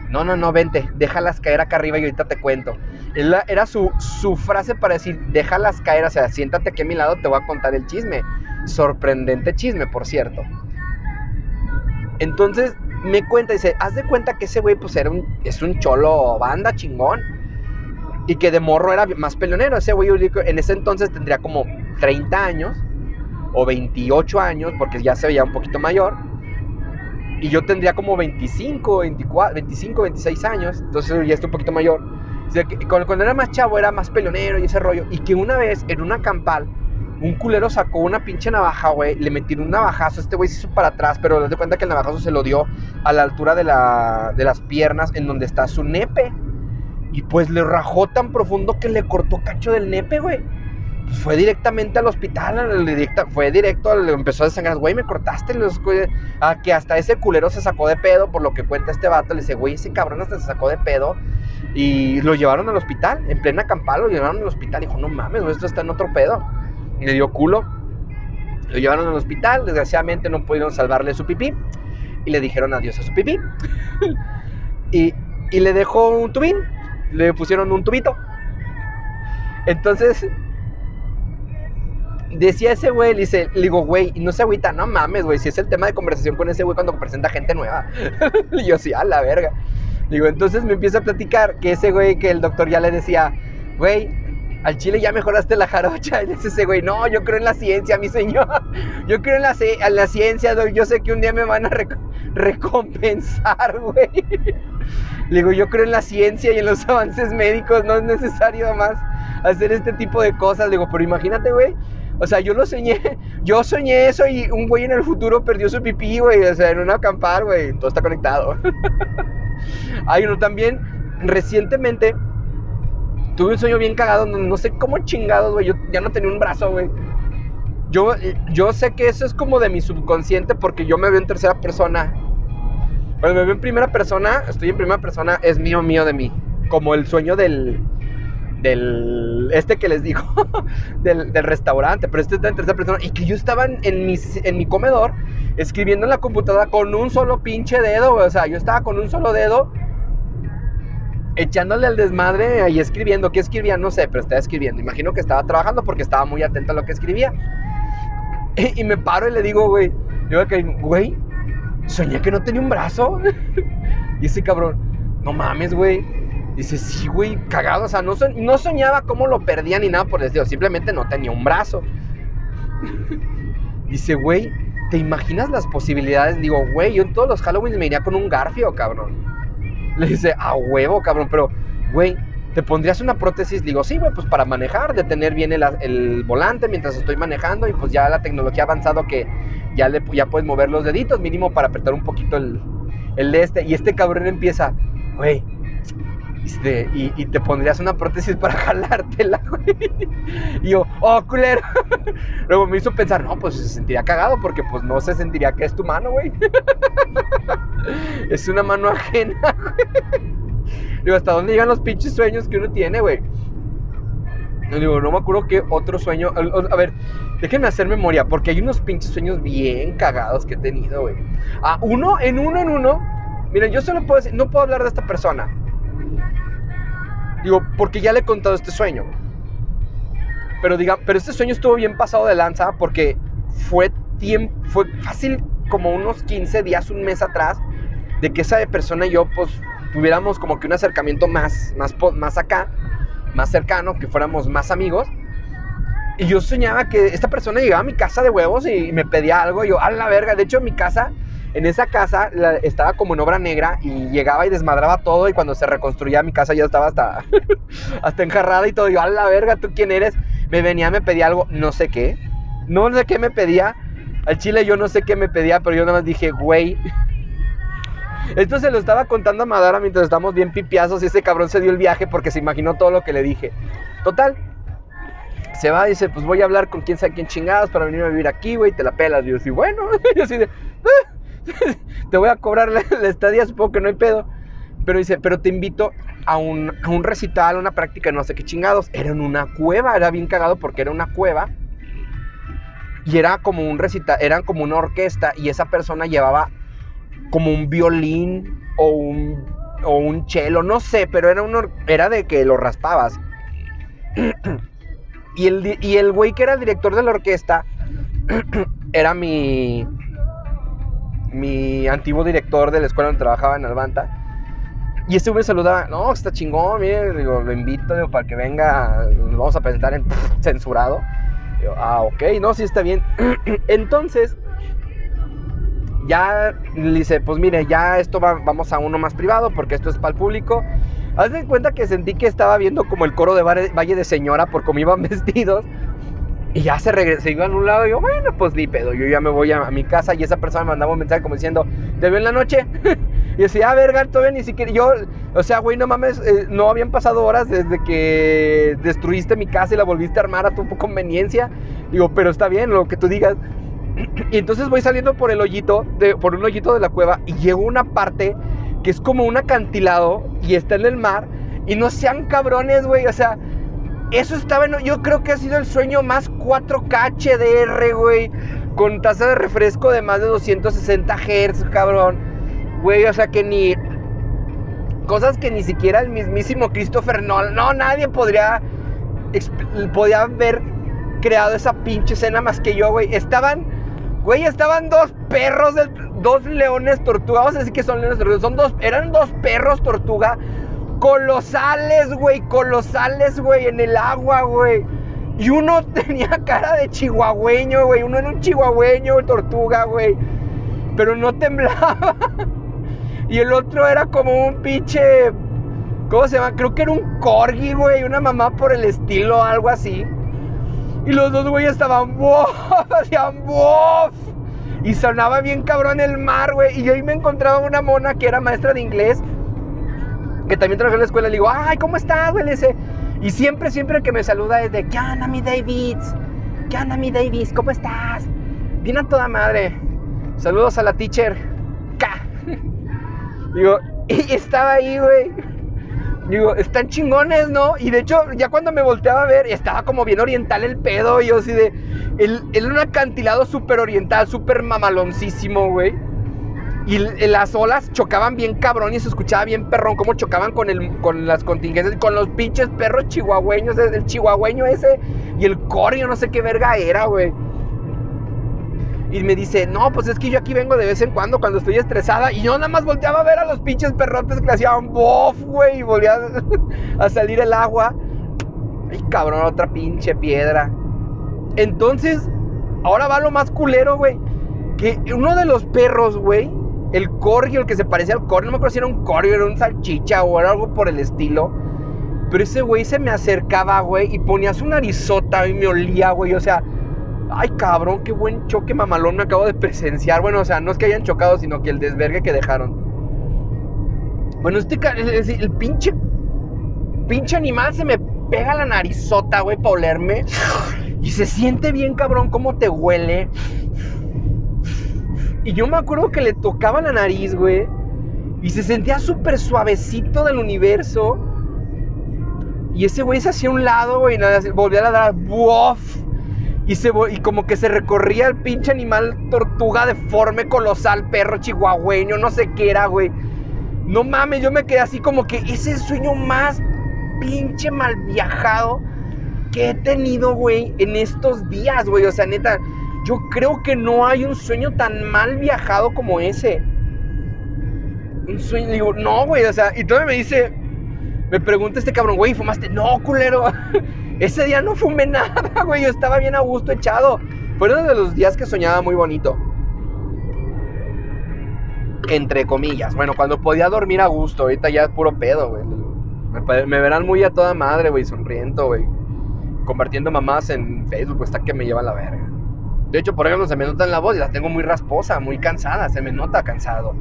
No, no, no, vente, déjalas caer acá arriba y ahorita te cuento. Era su, su frase para decir, déjalas caer, o sea, siéntate aquí a mi lado, te voy a contar el chisme. Sorprendente chisme, por cierto. Entonces me cuenta, dice, haz de cuenta que ese güey pues era un, es un cholo banda chingón y que de morro era más peleonero. Ese güey en ese entonces tendría como 30 años o 28 años, porque ya se veía un poquito mayor. Y yo tendría como 25, 24, 25, 26 años, entonces ya estoy un poquito mayor. cuando, era más chavo era más peleonero y ese rollo. Y que una vez en una campal, un culero sacó una pinche navaja, güey, le metieron un navajazo, este güey se hizo para atrás, pero le de cuenta que el navajazo se lo dio a la altura de, la, de las piernas, en donde está su nepe. Y pues le rajó tan profundo que le cortó cacho del nepe, güey. Pues fue directamente al hospital, fue directo, le empezó a desangrar, güey, me cortaste los que hasta ese culero se sacó de pedo, por lo que cuenta este vato, le dice, güey, ese cabrón hasta se sacó de pedo, y lo llevaron al hospital, en plena campal, lo llevaron al hospital, dijo, no mames, esto está en otro pedo, le dio culo, lo llevaron al hospital, desgraciadamente no pudieron salvarle su pipí, y le dijeron adiós a su pipí, y, y le dejó un tubín, le pusieron un tubito. Entonces, decía ese güey, le, dice, le digo, güey, no se agüita, no mames, güey, si es el tema de conversación con ese güey cuando presenta gente nueva. y yo, sí, a la verga. Digo, entonces me empieza a platicar que ese güey, que el doctor ya le decía, güey, al chile ya mejoraste la jarocha. Y dice ese güey, no, yo creo en la ciencia, mi señor. Yo creo en la, en la ciencia, yo sé que un día me van a recompensar, güey. Le digo, yo creo en la ciencia y en los avances médicos, no es necesario más hacer este tipo de cosas. Le digo, pero imagínate, güey. O sea, yo lo soñé, yo soñé eso y un güey en el futuro perdió su pipí, güey. O sea, en una acampar, güey. Todo está conectado. Hay uno también, recientemente, tuve un sueño bien cagado, no sé cómo chingados, güey. Yo ya no tenía un brazo, güey Yo, yo sé que eso es como de mi subconsciente porque yo me veo en tercera persona. Cuando me veo en primera persona, estoy en primera persona, es mío, mío de mí. Como el sueño del, del este que les digo, del, restaurante, pero este está en tercera persona. Y que yo estaba en, en mi comedor escribiendo en la computadora con un solo pinche dedo, O sea, yo estaba con un solo dedo echándole al desmadre y escribiendo. ¿Qué escribía? No sé, pero estaba escribiendo. Imagino que estaba trabajando porque estaba muy atento a lo que escribía. Y, me paro y le digo, güey, digo que, güey, soñé que no tenía un brazo. y ese cabrón, no mames, güey. Dice, sí, güey, cagado. O sea, no, no soñaba cómo lo perdía ni nada por decirlo. Simplemente no tenía un brazo. Dice, güey, ¿te imaginas las posibilidades? Digo, güey, yo en todos los Halloween me iría con un garfio, cabrón. Le dice, a huevo, cabrón, pero, güey, ¿te pondrías una prótesis? Digo, sí, güey, pues para manejar, de tener bien el, volante mientras estoy manejando y pues ya la tecnología ha avanzado que ya, le, ya puedes mover los deditos mínimo para apretar un poquito el, el de este. Y este cabrón empieza, güey, este, y, te pondrías una prótesis para jalártela, güey. Y yo, oh, culero. Luego me hizo pensar, no, pues se sentiría cagado porque pues no se sentiría que es tu mano, güey. Es una mano ajena, güey. Digo, ¿hasta dónde llegan los pinches sueños que uno tiene, güey? Digo, no me acuerdo qué otro sueño. A ver, déjenme hacer memoria, porque hay unos pinches sueños bien cagados que he tenido, güey. Ah, uno, en uno, en uno. Miren, yo solo puedo decir, no puedo hablar de esta persona Digo, porque ya le he contado este sueño. Pero diga, pero este sueño estuvo bien pasado de lanza porque fue tiempo, fue fácil como unos 15 días, un mes atrás, de que esa persona y yo pues tuviéramos como que un acercamiento más, más, más acá, más cercano, que fuéramos más amigos. Y yo soñaba que esta persona llegaba a mi casa de huevos y me pedía algo. Y yo, a la verga. De hecho, mi casa en esa casa estaba como en obra negra y llegaba y desmadraba todo y cuando se reconstruía mi casa ya estaba hasta, hasta enjarrada y todo. yo, a la verga, ¿tú quién eres? Me venía, me pedía algo, no sé qué. No sé qué me pedía. Al chile yo no sé qué me pedía, pero yo nada más dije, güey. Esto se lo estaba contando a Madara mientras estábamos bien pipiazos y ese cabrón se dio el viaje porque se imaginó todo lo que le dije. Total. Se va y dice, pues voy a hablar con quién sabe quién chingados para venir a vivir aquí, güey, te la pelas. Y yo así, bueno, yo así de... Ah". te voy a cobrar la, estadía, supongo que no hay pedo. Pero dice, pero te invito a un, a un recital, una práctica, no sé qué chingados. Era en una cueva, era bien cagado porque era una cueva. Y era como un recital, eran como una orquesta y esa persona llevaba como un violín o un, o un cello, no sé, pero era, un, era de que lo raspabas. y, el, y el güey que era el director de la orquesta era mi, mi antiguo director de la escuela donde trabajaba en Albanta. Y este me saludaba, no, está chingón, lo invito para que venga, vamos a presentar en censurado. ah, ok, no, sí está bien. Entonces, ya le dice, pues mire, ya esto va, vamos a uno más privado porque esto es para el público. Haz de cuenta que sentí que estaba viendo como el coro de Valle de Señora por cómo iban vestidos. Y ya se, regresó, se iba a un lado y yo, bueno, pues ni pedo, yo ya me voy a, mi casa y esa persona me mandaba un mensaje como diciendo, ¿te veo en la noche? y decía, ah, verga, todavía ni siquiera, yo, o sea, güey, no mames, eh, no habían pasado horas desde que destruiste mi casa y la volviste a armar a tu conveniencia. Digo, pero está bien lo que tú digas. y entonces voy saliendo por el hoyito, de, por un hoyito de la cueva y llego a una parte que es como un acantilado y está en el mar. Y no sean cabrones, güey, o sea, eso estaba en, yo creo que ha sido el sueño más 4K HDR, güey. Con tasa de refresco de más de 260 Hz, cabrón. Güey, o sea que ni... Cosas que ni siquiera el mismísimo Christopher Nolan... No, nadie podría... Podía haber creado esa pinche escena más que yo, güey. Estaban... Güey, estaban dos perros, dos leones tortuga. Vamos a decir que son leones tortuga. Son dos, eran dos perros tortuga colosales, güey, colosales, güey, en el agua, güey. Y uno tenía cara de chihuahueño, güey. Uno era un chihuahueño, tortuga, güey. Pero no temblaba. Y el otro era como un pinche. ¿Cómo se llama? Creo que era un corgi, güey. Una mamá por el estilo, algo así. Y los dos, güey, estaban. ¡Bof! Hacían ¡Bof! Y sonaba bien cabrón el mar, güey. Y ahí me encontraba una mona que era maestra de inglés que también trabaja en la escuela, le digo, ay, ¿cómo estás, güey? Y siempre, siempre que me saluda es de, ¿qué onda, mi David? ¿qué onda mi Davis? ¿Cómo estás? Bien a toda madre. Saludos a la teacher. K. Digo, y estaba ahí, güey. Digo, están chingones, ¿no? Y de hecho, ya cuando me volteaba a ver, estaba como bien oriental el pedo. Y yo así de. El, el un acantilado súper oriental, súper mamaloncísimo, güey. Y las olas chocaban bien cabrón y se escuchaba bien perrón cómo chocaban con, el, con las contingencias, con los pinches perros chihuahueños, el chihuahueño ese y el corio, no sé qué verga era, güey. Y me dice, no, pues es que yo aquí vengo de vez en cuando cuando estoy estresada. Y yo nada más volteaba a ver a los pinches perrotes que hacían bof, güey. Y volvía a salir el agua. Ay, cabrón, otra pinche piedra. Entonces, ahora va lo más culero, güey. Que uno de los perros, güey, el corgio, el que se parecía al corgio, no me acuerdo si era un corgio, era un salchicha o era algo por el estilo. Pero ese güey se me acercaba, güey, y ponía su narizota y me olía, güey. O sea, ay cabrón, qué buen choque mamalón me acabo de presenciar. Bueno, o sea, no es que hayan chocado, sino que el desvergue que dejaron. Bueno, este el, el pinche pinche animal se me pega la narizota, güey, para olerme. Y se siente bien cabrón cómo te huele. Y yo me acuerdo que le tocaba la nariz, güey. Y se sentía súper suavecito del universo. Y ese güey se hacía un lado, güey, y volvía a ladrar. ¡Buf! Y, se, y como que se recorría el pinche animal tortuga deforme, colosal, perro chihuahueño, no sé qué era, güey. No mames, yo me quedé así como que ese es el sueño más pinche mal viajado que he tenido, güey, en estos días, güey. O sea, neta, yo creo que no hay un sueño tan mal viajado como ese. Un sueño, digo, no, güey, o sea, y todavía me dice, me pregunta este cabrón, güey, ¿fumaste? No, culero. ese día no fumé nada, güey, yo estaba bien a gusto echado. Fueron de los días que soñaba muy bonito. Entre comillas. Bueno, cuando podía dormir a gusto, ahorita ya es puro pedo, güey. Me, me verán muy a toda madre, güey, sonriendo, güey. Compartiendo mamás en Facebook, pues está que me lleva la verga. De hecho, por ejemplo, se me nota en la voz y la tengo muy rasposa, muy cansada, se me nota cansado.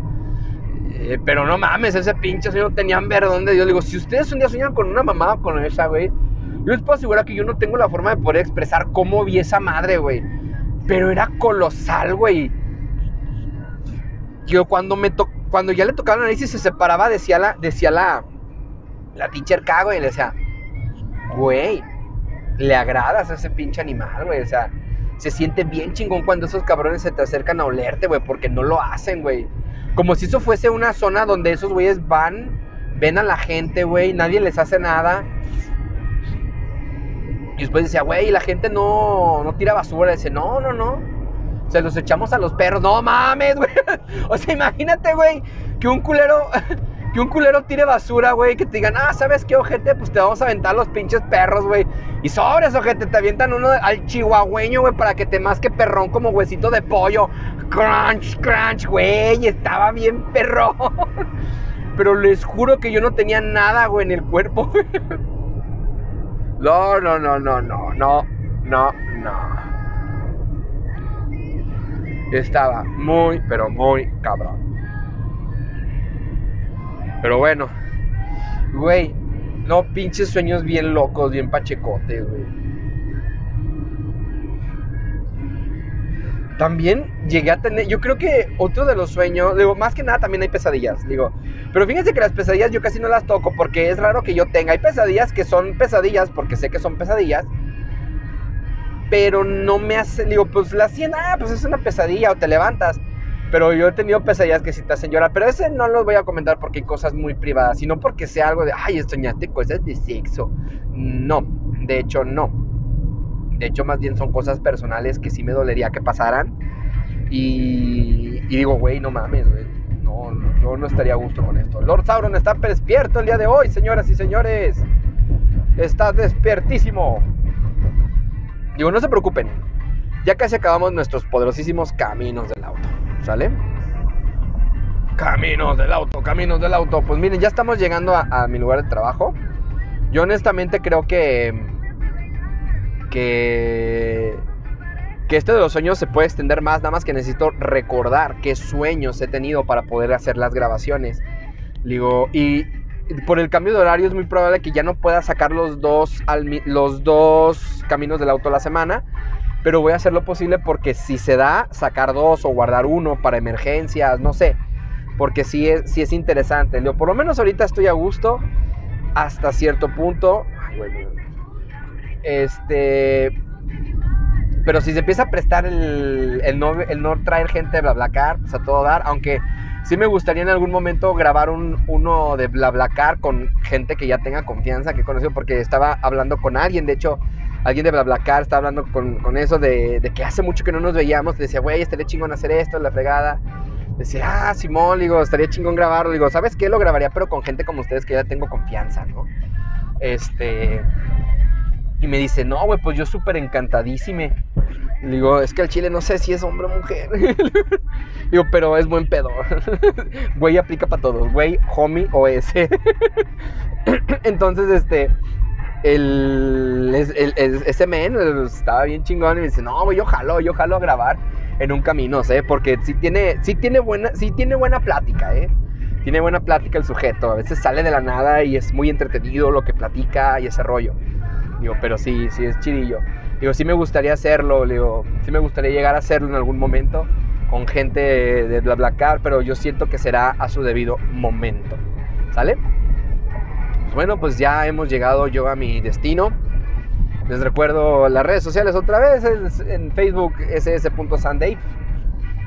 Eh, pero no mames, ese pinche sueño tenía ver dónde. Yo digo, si ustedes un día sueñan con una mamá con esa, güey, yo les puedo asegurar que yo no tengo la forma de poder expresar cómo vi esa madre, güey. Pero era colosal, güey. Yo cuando me to cuando ya le tocaba nariz y se separaba, decía la, decía la, la teacher cago y le decía, güey, le agradas a ese pinche animal, güey. O sea, se siente bien chingón cuando esos cabrones se te acercan a olerte, güey, porque no lo hacen, güey. Como si eso fuese una zona donde esos güeyes van, ven a la gente, güey, nadie les hace nada. Y después decía, güey, la gente no, no tira basura. Dice, no, no, no. Se los echamos a los perros. No mames, güey. O sea, imagínate, güey, que un culero que un culero tire basura, güey, que te digan, ah, ¿sabes qué, ojete? Pues te vamos a aventar los pinches perros, güey. Y sobres, ojete, te avientan uno al chihuahueño, güey, para que te masque perrón como huesito de pollo. Crunch, crunch, güey, estaba bien perrón. Pero les juro que yo no tenía nada, güey, en el cuerpo. No, no, no, no, no, no, no, no. Estaba muy, pero muy cabrón. Pero bueno, güey, no pinches sueños bien locos, bien pachecotes, güey. También llegué a tener, yo creo que otro de los sueños, digo, más que nada también hay pesadillas, digo, pero fíjense que las pesadillas yo casi no las toco porque es raro que yo tenga, hay pesadillas que son pesadillas porque sé que son pesadillas, pero no me hace, digo, pues la 100, ah, pues es una pesadilla o te levantas, pero yo he tenido pesadillas que sí te hacen llorar. Pero ese no los voy a comentar porque hay cosas muy privadas, sino porque sea algo de, ay, soñaste cosas de sexo. No, de hecho no. De hecho, más bien son cosas personales que sí me dolería que pasaran. Y, digo, güey, no mames, güey. No, no, yo no estaría a gusto con esto. Lord Sauron está despierto el día de hoy, señoras y señores. Está despiertísimo. Digo, no se preocupen. Ya casi acabamos nuestros poderosísimos caminos del auto. ¿Sale? Caminos del auto, caminos del auto. Pues miren, ya estamos llegando a, mi lugar de trabajo. Yo honestamente creo que. Que. Que este de los sueños se puede extender más. Nada más que necesito recordar qué sueños he tenido para poder hacer las grabaciones. Digo, y por el cambio de horario es muy probable que ya no pueda sacar los dos, los dos caminos del auto a la semana pero voy a hacer lo posible porque si se da, sacar dos o guardar uno para emergencias, no sé, porque sí es, sí es interesante. por lo menos ahorita estoy a gusto hasta cierto punto. Este, pero si se empieza a prestar el, el, no, el no traer gente de BlaBlaCar, pues a todo dar, aunque sí me gustaría en algún momento grabar un, uno de BlaBlaCar con gente que ya tenga confianza, que he conocido, porque estaba hablando con alguien, de hecho, alguien de BlaBlaCar estaba hablando con, con eso de, de, que hace mucho que no nos veíamos, decía, güey, estaría chingón hacer esto, la fregada. Decía, ah, Simón, digo, estaría chingón grabarlo. Digo, ¿sabes qué? Lo grabaría, pero con gente como ustedes que ya tengo confianza, ¿no? Este. Y me dice, no, güey, pues yo súper encantadísime. Digo, es que el chile no sé si es hombre o mujer. digo, pero es buen pedo. güey aplica para todos. Güey, homie o ese. Entonces, este. El, ese men estaba bien chingón y me dice, no, yo jalo, yo jalo a grabar en un camino, ¿sé? Porque sí tiene, sí tiene, buena, sí tiene buena plática, ¿eh? Tiene buena plática el sujeto. A veces sale de la nada y es muy entretenido lo que platica y ese rollo. Digo, pero sí, sí es chidillo. Digo, sí me gustaría hacerlo, digo, sí me gustaría llegar a hacerlo en algún momento con gente de BlaBlaCar, pero yo siento que será a su debido momento. ¿Sale? Bueno, pues ya hemos llegado yo a mi destino. Les recuerdo las redes sociales otra vez, en Facebook ss.sandave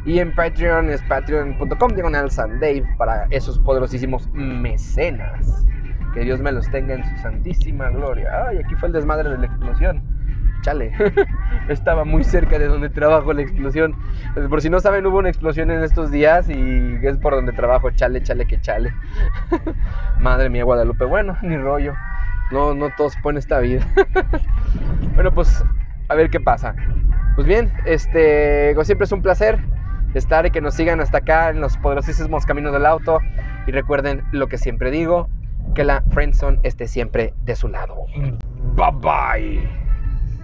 y en Patreon es patreon.com diagonal sandave para esos poderosísimos mecenas. Que Dios me los tenga en su santísima gloria. Ay, aquí fue el desmadre de la explosión. Chale, estaba muy cerca de donde trabajo la explosión. Por si no saben, hubo una explosión en estos días y es por donde trabajo. Chale, chale, que chale. Madre mía, Guadalupe. Bueno, ni rollo. No, no todos ponen esta vida. bueno, pues a ver qué pasa. Pues bien, este, como siempre es un placer estar y que nos sigan hasta acá en los poderosísimos caminos del auto. Y recuerden lo que siempre digo, que la friendzone esté siempre de su lado. Bye bye.